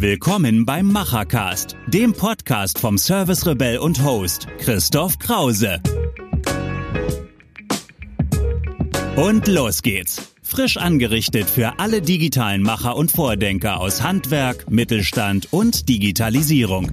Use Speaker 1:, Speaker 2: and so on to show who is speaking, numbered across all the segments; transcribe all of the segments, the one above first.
Speaker 1: Willkommen beim Machercast, dem Podcast vom Service Rebell und Host Christoph Krause. Und los geht's. Frisch angerichtet für alle digitalen Macher und Vordenker aus Handwerk, Mittelstand und Digitalisierung.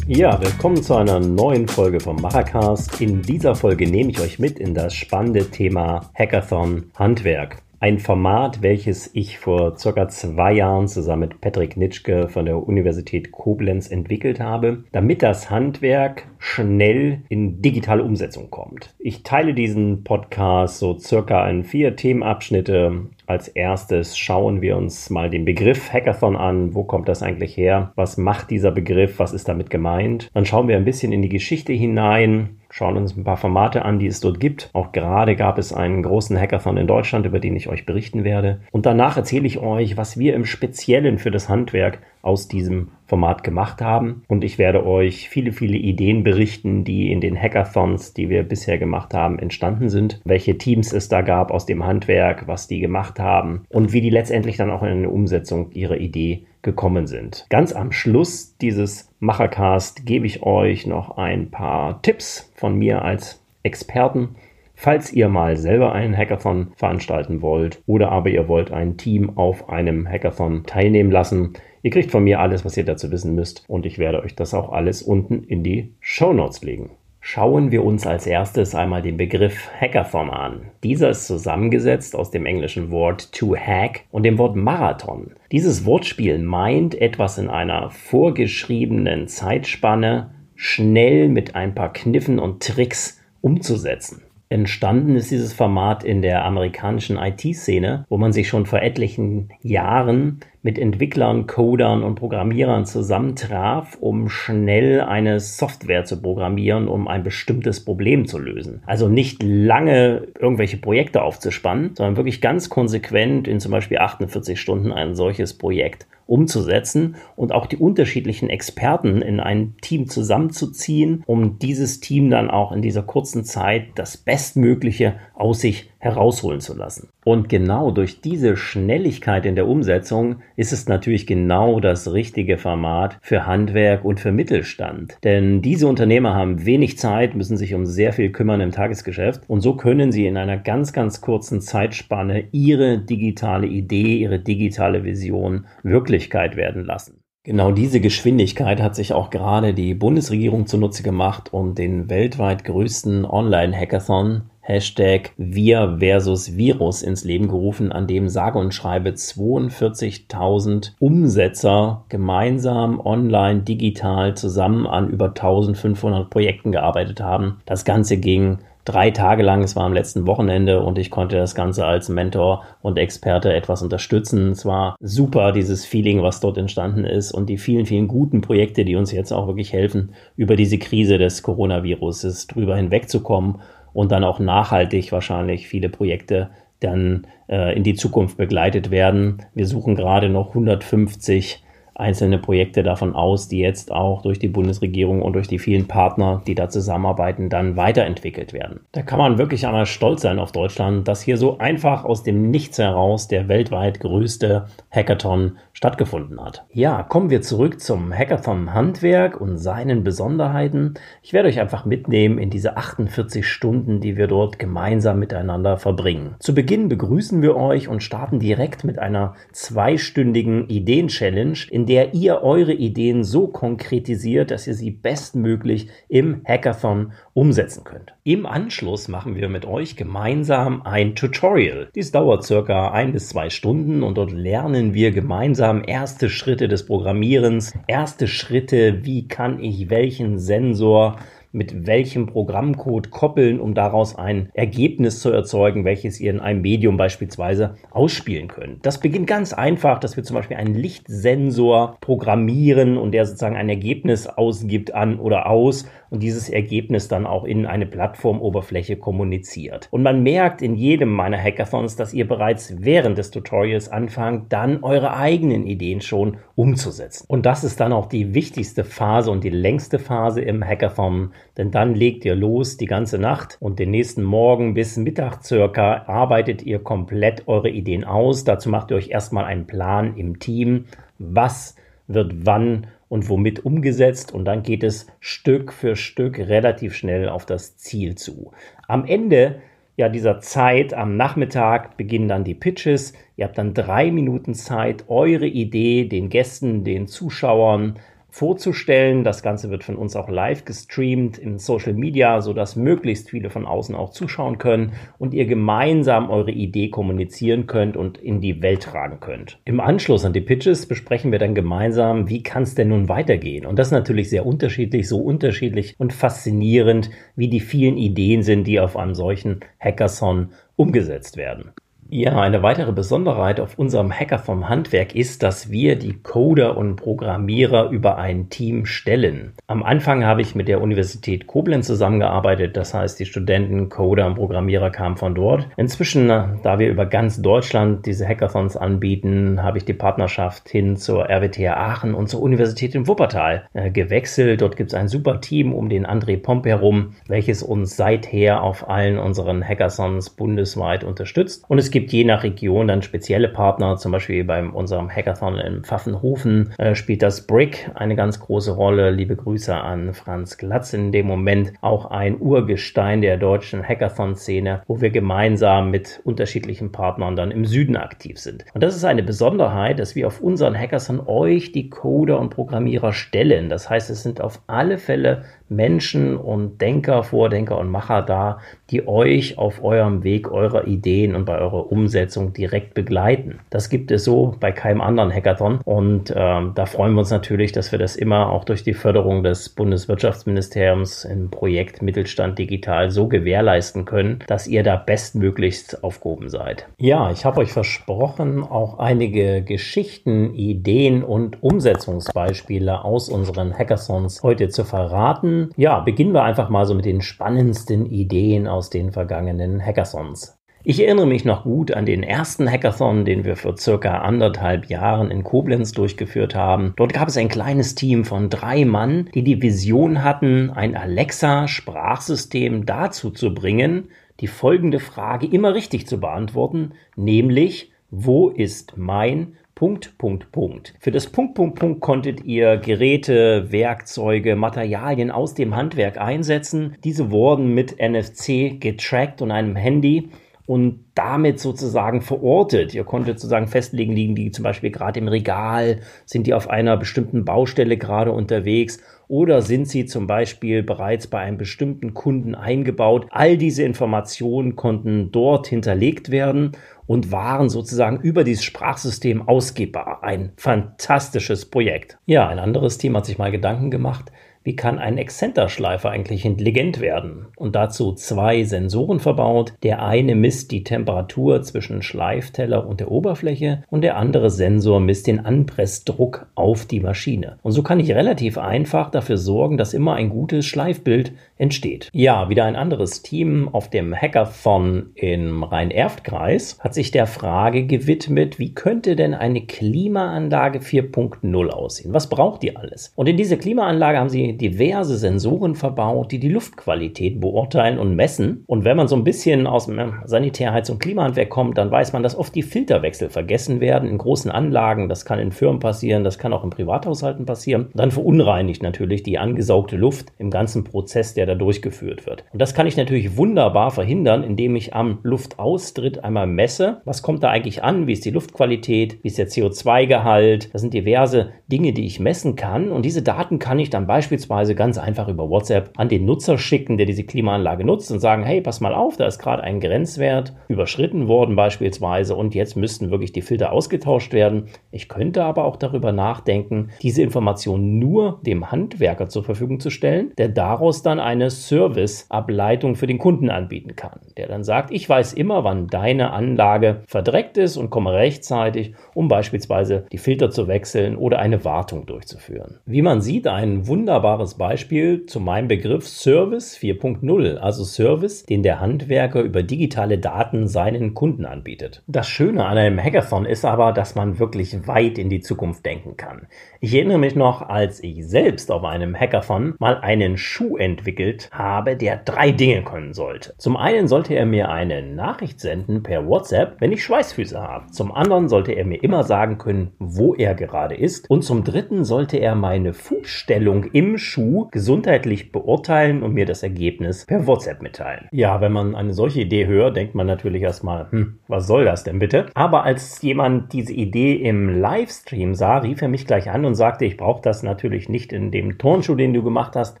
Speaker 2: Ja, willkommen zu einer neuen Folge vom Machercast. In dieser Folge nehme ich euch mit in das spannende Thema Hackathon Handwerk. Ein Format, welches ich vor circa zwei Jahren zusammen mit Patrick Nitschke von der Universität Koblenz entwickelt habe, damit das Handwerk schnell in digitale Umsetzung kommt. Ich teile diesen Podcast so circa in vier Themenabschnitte. Als erstes schauen wir uns mal den Begriff Hackathon an. Wo kommt das eigentlich her? Was macht dieser Begriff? Was ist damit gemeint? Dann schauen wir ein bisschen in die Geschichte hinein schauen uns ein paar Formate an, die es dort gibt. Auch gerade gab es einen großen Hackathon in Deutschland, über den ich euch berichten werde. Und danach erzähle ich euch, was wir im Speziellen für das Handwerk aus diesem Format gemacht haben. Und ich werde euch viele, viele Ideen berichten, die in den Hackathons, die wir bisher gemacht haben, entstanden sind. Welche Teams es da gab aus dem Handwerk, was die gemacht haben und wie die letztendlich dann auch in eine Umsetzung ihrer Idee gekommen sind. Ganz am Schluss dieses Machercast gebe ich euch noch ein paar Tipps von mir als Experten. Falls ihr mal selber einen Hackathon veranstalten wollt oder aber ihr wollt ein Team auf einem Hackathon teilnehmen lassen, ihr kriegt von mir alles, was ihr dazu wissen müsst und ich werde euch das auch alles unten in die Show Notes legen. Schauen wir uns als erstes einmal den Begriff Hackathon an. Dieser ist zusammengesetzt aus dem englischen Wort to hack und dem Wort Marathon. Dieses Wortspiel meint, etwas in einer vorgeschriebenen Zeitspanne schnell mit ein paar Kniffen und Tricks umzusetzen. Entstanden ist dieses Format in der amerikanischen IT-Szene, wo man sich schon vor etlichen Jahren mit Entwicklern, Codern und Programmierern zusammentraf, um schnell eine Software zu programmieren, um ein bestimmtes Problem zu lösen. Also nicht lange irgendwelche Projekte aufzuspannen, sondern wirklich ganz konsequent in zum Beispiel 48 Stunden ein solches Projekt umzusetzen und auch die unterschiedlichen Experten in ein Team zusammenzuziehen, um dieses Team dann auch in dieser kurzen Zeit das Bestmögliche aus sich herausholen zu lassen. Und genau durch diese Schnelligkeit in der Umsetzung ist es natürlich genau das richtige Format für Handwerk und für Mittelstand. Denn diese Unternehmer haben wenig Zeit, müssen sich um sehr viel kümmern im Tagesgeschäft und so können sie in einer ganz, ganz kurzen Zeitspanne ihre digitale Idee, ihre digitale Vision Wirklichkeit werden lassen. Genau diese Geschwindigkeit hat sich auch gerade die Bundesregierung zunutze gemacht und den weltweit größten Online-Hackathon Hashtag Wir versus Virus ins Leben gerufen, an dem sage und schreibe 42.000 Umsetzer gemeinsam online, digital zusammen an über 1500 Projekten gearbeitet haben. Das Ganze ging drei Tage lang. Es war am letzten Wochenende und ich konnte das Ganze als Mentor und Experte etwas unterstützen. Es war super, dieses Feeling, was dort entstanden ist und die vielen, vielen guten Projekte, die uns jetzt auch wirklich helfen, über diese Krise des Coronavirus drüber hinwegzukommen und dann auch nachhaltig wahrscheinlich viele Projekte dann äh, in die Zukunft begleitet werden. Wir suchen gerade noch 150 einzelne Projekte davon aus, die jetzt auch durch die Bundesregierung und durch die vielen Partner, die da zusammenarbeiten, dann weiterentwickelt werden. Da kann man wirklich einmal stolz sein auf Deutschland, dass hier so einfach aus dem Nichts heraus der weltweit größte Hackathon stattgefunden hat. Ja, kommen wir zurück zum Hackathon Handwerk und seinen Besonderheiten. Ich werde euch einfach mitnehmen in diese 48 Stunden, die wir dort gemeinsam miteinander verbringen. Zu Beginn begrüßen wir euch und starten direkt mit einer zweistündigen Ideen-Challenge, in der ihr eure Ideen so konkretisiert, dass ihr sie bestmöglich im Hackathon umsetzen könnt. Im Anschluss machen wir mit euch gemeinsam ein Tutorial. Dies dauert circa ein bis zwei Stunden und dort lernen wir gemeinsam erste Schritte des Programmierens, erste Schritte, wie kann ich welchen Sensor mit welchem Programmcode koppeln, um daraus ein Ergebnis zu erzeugen, welches ihr in einem Medium beispielsweise ausspielen könnt. Das beginnt ganz einfach, dass wir zum Beispiel einen Lichtsensor programmieren und der sozusagen ein Ergebnis ausgibt an oder aus und dieses Ergebnis dann auch in eine Plattformoberfläche kommuniziert. Und man merkt in jedem meiner Hackathons, dass ihr bereits während des Tutorials anfangt, dann eure eigenen Ideen schon umzusetzen. Und das ist dann auch die wichtigste Phase und die längste Phase im Hackathon, denn dann legt ihr los die ganze Nacht und den nächsten Morgen bis Mittag circa arbeitet ihr komplett eure Ideen aus. Dazu macht ihr euch erstmal einen Plan im Team, was wird wann und womit umgesetzt und dann geht es Stück für Stück relativ schnell auf das Ziel zu. Am Ende ja, dieser Zeit am Nachmittag beginnen dann die Pitches. Ihr habt dann drei Minuten Zeit, eure Idee den Gästen, den Zuschauern vorzustellen. Das Ganze wird von uns auch live gestreamt in Social Media, sodass möglichst viele von außen auch zuschauen können und ihr gemeinsam eure Idee kommunizieren könnt und in die Welt tragen könnt. Im Anschluss an die Pitches besprechen wir dann gemeinsam, wie kann es denn nun weitergehen? Und das ist natürlich sehr unterschiedlich, so unterschiedlich und faszinierend, wie die vielen Ideen sind, die auf einem solchen Hackathon umgesetzt werden. Ja, eine weitere Besonderheit auf unserem Hacker vom Handwerk ist, dass wir die Coder und Programmierer über ein Team stellen. Am Anfang habe ich mit der Universität Koblenz zusammengearbeitet, das heißt die Studenten, Coder und Programmierer kamen von dort. Inzwischen, da wir über ganz Deutschland diese Hackathons anbieten, habe ich die Partnerschaft hin zur RWTH Aachen und zur Universität in Wuppertal äh, gewechselt. Dort gibt es ein super Team um den André Pomp herum, welches uns seither auf allen unseren Hackathons bundesweit unterstützt. Und es gibt gibt je nach Region dann spezielle Partner, zum Beispiel bei unserem Hackathon in Pfaffenhofen äh, spielt das Brick eine ganz große Rolle. Liebe Grüße an Franz Glatz in dem Moment, auch ein Urgestein der deutschen Hackathon-Szene, wo wir gemeinsam mit unterschiedlichen Partnern dann im Süden aktiv sind. Und das ist eine Besonderheit, dass wir auf unseren Hackathon euch die Coder und Programmierer stellen. Das heißt, es sind auf alle Fälle Menschen und Denker, Vordenker und Macher da, die euch auf eurem Weg eurer Ideen und bei eurer Umsetzung direkt begleiten. Das gibt es so bei keinem anderen Hackathon und ähm, da freuen wir uns natürlich, dass wir das immer auch durch die Förderung des Bundeswirtschaftsministeriums im Projekt Mittelstand Digital so gewährleisten können, dass ihr da bestmöglichst aufgehoben seid. Ja, ich habe euch versprochen, auch einige Geschichten, Ideen und Umsetzungsbeispiele aus unseren Hackathons heute zu verraten ja, beginnen wir einfach mal so mit den spannendsten Ideen aus den vergangenen Hackathons. Ich erinnere mich noch gut an den ersten Hackathon, den wir für circa anderthalb Jahren in Koblenz durchgeführt haben. Dort gab es ein kleines Team von drei Mann, die die Vision hatten, ein Alexa-Sprachsystem dazu zu bringen, die folgende Frage immer richtig zu beantworten, nämlich, wo ist mein Punkt, Punkt, Punkt. Für das Punkt, Punkt, Punkt konntet ihr Geräte, Werkzeuge, Materialien aus dem Handwerk einsetzen. Diese wurden mit NFC getrackt und einem Handy und damit sozusagen verortet. Ihr konntet sozusagen festlegen, liegen die zum Beispiel gerade im Regal, sind die auf einer bestimmten Baustelle gerade unterwegs oder sind sie zum Beispiel bereits bei einem bestimmten Kunden eingebaut. All diese Informationen konnten dort hinterlegt werden und waren sozusagen über dieses Sprachsystem ausgebbar. Ein fantastisches Projekt. Ja, ein anderes Team hat sich mal Gedanken gemacht, wie kann ein Exzenterschleifer eigentlich intelligent werden? Und dazu zwei Sensoren verbaut. Der eine misst die Temperatur zwischen Schleifteller und der Oberfläche und der andere Sensor misst den Anpressdruck auf die Maschine. Und so kann ich relativ einfach dafür sorgen, dass immer ein gutes Schleifbild entsteht. Ja, wieder ein anderes Team auf dem Hackathon im Rhein-Erft-Kreis hat sich der Frage gewidmet, wie könnte denn eine Klimaanlage 4.0 aussehen? Was braucht die alles? Und in diese Klimaanlage haben sie diverse Sensoren verbaut, die die Luftqualität beurteilen und messen. Und wenn man so ein bisschen aus dem Sanitärheits- und Klimahandwerk kommt, dann weiß man, dass oft die Filterwechsel vergessen werden in großen Anlagen. Das kann in Firmen passieren, das kann auch in Privathaushalten passieren. Dann verunreinigt natürlich die angesaugte Luft im ganzen Prozess, der da durchgeführt wird. Und das kann ich natürlich wunderbar verhindern, indem ich am Luftaustritt einmal messe, was kommt da eigentlich an, wie ist die Luftqualität, wie ist der CO2-Gehalt. Das sind diverse Dinge, die ich messen kann. Und diese Daten kann ich dann beispielsweise beispielsweise ganz einfach über WhatsApp an den Nutzer schicken, der diese Klimaanlage nutzt und sagen, hey, pass mal auf, da ist gerade ein Grenzwert überschritten worden beispielsweise und jetzt müssten wirklich die Filter ausgetauscht werden. Ich könnte aber auch darüber nachdenken, diese Information nur dem Handwerker zur Verfügung zu stellen, der daraus dann eine Serviceableitung für den Kunden anbieten kann, der dann sagt, ich weiß immer, wann deine Anlage verdreckt ist und komme rechtzeitig, um beispielsweise die Filter zu wechseln oder eine Wartung durchzuführen. Wie man sieht, ein wunderbar wunderbares Beispiel zu meinem Begriff Service 4.0, also Service, den der Handwerker über digitale Daten seinen Kunden anbietet. Das Schöne an einem Hackathon ist aber, dass man wirklich weit in die Zukunft denken kann. Ich erinnere mich noch, als ich selbst auf einem Hackathon mal einen Schuh entwickelt habe, der drei Dinge können sollte. Zum einen sollte er mir eine Nachricht senden per WhatsApp, wenn ich Schweißfüße habe. Zum anderen sollte er mir immer sagen können, wo er gerade ist. Und zum dritten sollte er meine Fußstellung im Schuh gesundheitlich beurteilen und mir das Ergebnis per WhatsApp mitteilen. Ja, wenn man eine solche Idee hört, denkt man natürlich erstmal, hm, was soll das denn bitte? Aber als jemand diese Idee im Livestream sah, rief er mich gleich an und sagte, ich brauche das natürlich nicht in dem Turnschuh, den du gemacht hast,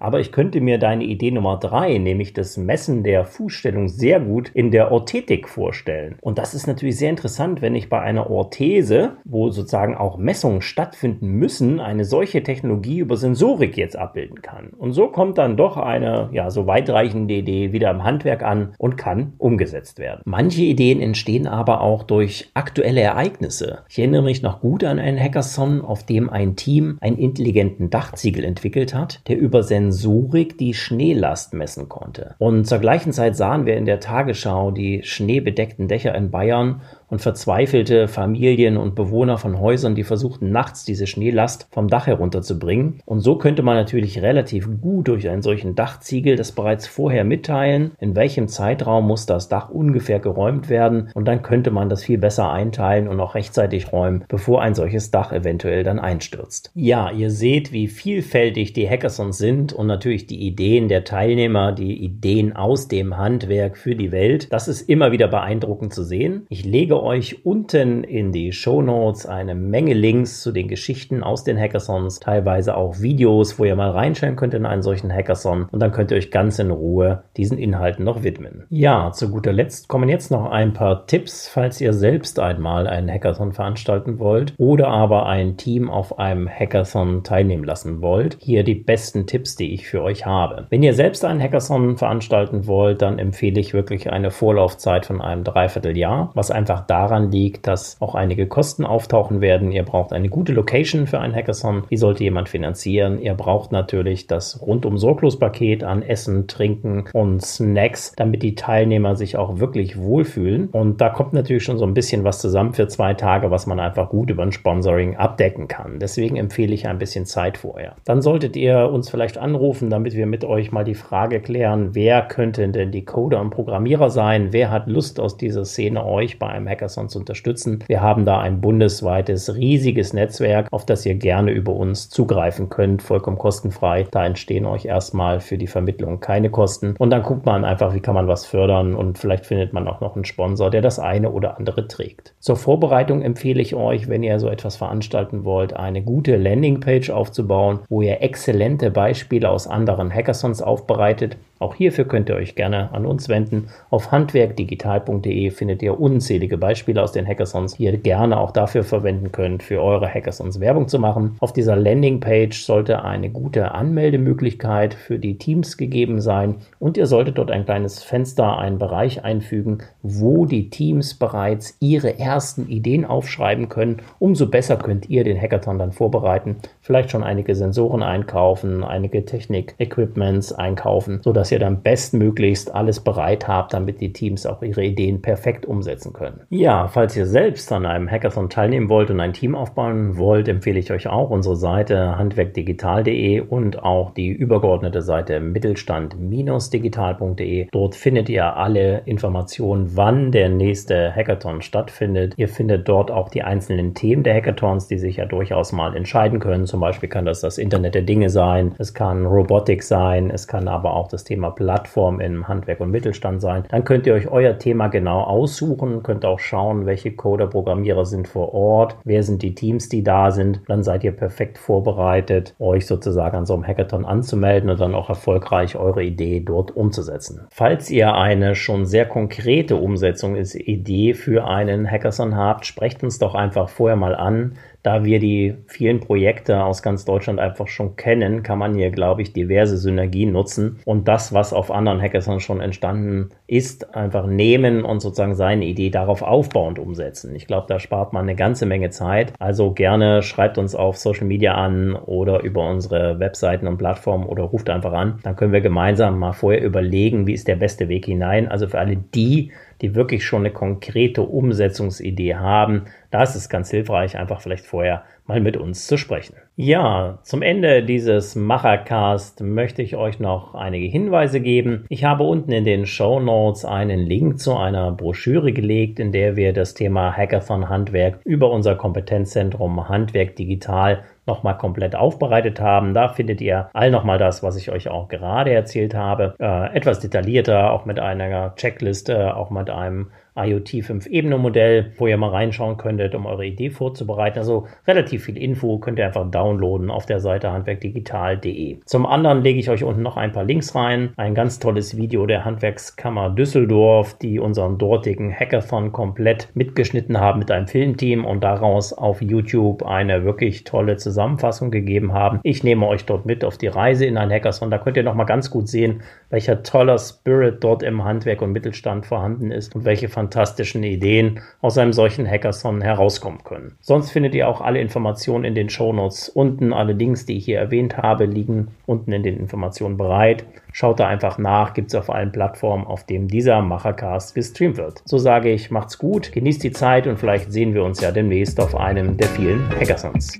Speaker 2: aber ich könnte mir deine Idee Nummer drei, nämlich das Messen der Fußstellung, sehr gut in der Orthetik vorstellen. Und das ist natürlich sehr interessant, wenn ich bei einer Orthese, wo sozusagen auch Messungen stattfinden müssen, eine solche Technologie über Sensorik jetzt abbilden kann. Und so kommt dann doch eine ja so weitreichende Idee wieder im Handwerk an und kann umgesetzt werden. Manche Ideen entstehen aber auch durch aktuelle Ereignisse. Ich erinnere mich noch gut an einen Hackathon, auf dem ein Team einen intelligenten Dachziegel entwickelt hat, der über Sensorik die Schneelast messen konnte. Und zur gleichen Zeit sahen wir in der Tagesschau die schneebedeckten Dächer in Bayern und verzweifelte Familien und Bewohner von Häusern, die versuchten nachts diese Schneelast vom Dach herunterzubringen. Und so könnte man natürlich relativ gut durch einen solchen Dachziegel das bereits vorher mitteilen, in welchem Zeitraum muss das Dach ungefähr geräumt werden und dann könnte man das viel besser einteilen und auch rechtzeitig räumen, bevor ein solches Dach eventuell dann einstürzt. Ja, ihr seht, wie vielfältig die Hackathons sind und natürlich die Ideen der Teilnehmer, die Ideen aus dem Handwerk für die Welt. Das ist immer wieder beeindruckend zu sehen. Ich lege euch unten in die Show Notes eine Menge Links zu den Geschichten aus den Hackathons, teilweise auch Videos, wo ihr mal reinschauen könnt in einen solchen Hackathon und dann könnt ihr euch ganz in Ruhe diesen Inhalten noch widmen. Ja, zu guter Letzt kommen jetzt noch ein paar Tipps, falls ihr selbst einmal einen Hackathon veranstalten wollt oder aber ein Team auf einem Hackathon teilnehmen lassen wollt. Hier die besten Tipps, die ich für euch habe. Wenn ihr selbst einen Hackathon veranstalten wollt, dann empfehle ich wirklich eine Vorlaufzeit von einem Dreivierteljahr, was einfach daran liegt, dass auch einige Kosten auftauchen werden. Ihr braucht eine gute Location für ein Hackathon. Die sollte jemand finanzieren. Ihr braucht natürlich das rundum sorglos Paket an Essen, Trinken und Snacks, damit die Teilnehmer sich auch wirklich wohlfühlen. Und da kommt natürlich schon so ein bisschen was zusammen für zwei Tage, was man einfach gut über ein Sponsoring abdecken kann. Deswegen empfehle ich ein bisschen Zeit vorher. Dann solltet ihr uns vielleicht anrufen, damit wir mit euch mal die Frage klären, wer könnte denn die Coder und Programmierer sein? Wer hat Lust aus dieser Szene euch bei einem Hackathon Hackathon zu unterstützen. Wir haben da ein bundesweites, riesiges Netzwerk, auf das ihr gerne über uns zugreifen könnt, vollkommen kostenfrei. Da entstehen euch erstmal für die Vermittlung keine Kosten. Und dann guckt man einfach, wie kann man was fördern und vielleicht findet man auch noch einen Sponsor, der das eine oder andere trägt. Zur Vorbereitung empfehle ich euch, wenn ihr so etwas veranstalten wollt, eine gute Landingpage aufzubauen, wo ihr exzellente Beispiele aus anderen Hackathons aufbereitet auch hierfür könnt ihr euch gerne an uns wenden. Auf handwerkdigital.de findet ihr unzählige Beispiele aus den Hackathons, die ihr gerne auch dafür verwenden könnt, für eure Hackathons Werbung zu machen. Auf dieser Landingpage sollte eine gute Anmeldemöglichkeit für die Teams gegeben sein und ihr solltet dort ein kleines Fenster, einen Bereich einfügen, wo die Teams bereits ihre ersten Ideen aufschreiben können. Umso besser könnt ihr den Hackathon dann vorbereiten. Vielleicht schon einige Sensoren einkaufen, einige Technik-Equipments einkaufen, sodass ihr dann bestmöglichst alles bereit habt, damit die Teams auch ihre Ideen perfekt umsetzen können. Ja, falls ihr selbst an einem Hackathon teilnehmen wollt und ein Team aufbauen wollt, empfehle ich euch auch unsere Seite handwerkdigital.de und auch die übergeordnete Seite mittelstand-digital.de. Dort findet ihr alle Informationen, wann der nächste Hackathon stattfindet. Ihr findet dort auch die einzelnen Themen der Hackathons, die sich ja durchaus mal entscheiden können. Zum Beispiel kann das das Internet der Dinge sein, es kann Robotik sein, es kann aber auch das Thema Thema Plattform im Handwerk und Mittelstand sein. Dann könnt ihr euch euer Thema genau aussuchen, könnt auch schauen, welche Coder, Programmierer sind vor Ort, wer sind die Teams, die da sind. Dann seid ihr perfekt vorbereitet, euch sozusagen an so einem Hackathon anzumelden und dann auch erfolgreich eure Idee dort umzusetzen. Falls ihr eine schon sehr konkrete Umsetzung ist, Idee für einen Hackathon habt, sprecht uns doch einfach vorher mal an Da wir die vielen Projekte aus ganz Deutschland einfach schon kennen, kann man hier, glaube ich, diverse Synergien nutzen und das, was auf anderen Hackathons schon entstanden ist, einfach nehmen und sozusagen seine Idee darauf aufbauend umsetzen. Ich glaube, da spart man eine ganze Menge Zeit. Also gerne schreibt uns auf Social Media an oder über unsere Webseiten und Plattformen oder ruft einfach an. Dann können wir gemeinsam mal vorher überlegen, wie ist der beste Weg hinein. Also für alle die, die wirklich schon eine konkrete Umsetzungsidee haben, da ist es ganz hilfreich, einfach vielleicht vorher mal mit uns zu sprechen. Ja, zum Ende dieses Machercast möchte ich euch noch einige Hinweise geben. Ich habe unten in den Show Notes einen Link zu einer Broschüre gelegt, in der wir das Thema Hackathon Handwerk über unser Kompetenzzentrum Handwerk Digital nochmal komplett aufbereitet haben. Da findet ihr all nochmal das, was ich euch auch gerade erzählt habe. Äh, etwas detaillierter, auch mit einer Checkliste, auch mit einem IoT 5-Ebene-Modell, wo ihr mal reinschauen könntet, um eure Idee vorzubereiten. Also relativ viel Info könnt ihr einfach downloaden auf der Seite handwerkdigital.de. Zum anderen lege ich euch unten noch ein paar Links rein. Ein ganz tolles Video der Handwerkskammer Düsseldorf, die unseren dortigen Hackathon komplett mitgeschnitten haben mit einem Filmteam und daraus auf YouTube eine wirklich tolle Zusammenfassung gegeben haben. Ich nehme euch dort mit auf die Reise in ein Hackathon. Da könnt ihr noch mal ganz gut sehen, welcher toller Spirit dort im Handwerk und Mittelstand vorhanden ist und welche fantastischen Ideen aus einem solchen Hackathon herauskommen können. Sonst findet ihr auch alle Informationen in den Shownotes unten. Alle Links, die ich hier erwähnt habe, liegen unten in den Informationen bereit. Schaut da einfach nach, gibt es auf allen Plattformen, auf dem dieser Machercast gestreamt wird. So sage ich, macht's gut, genießt die Zeit und vielleicht sehen wir uns ja demnächst auf einem der vielen Hackathons.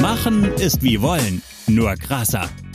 Speaker 1: Machen ist wie wollen, nur krasser.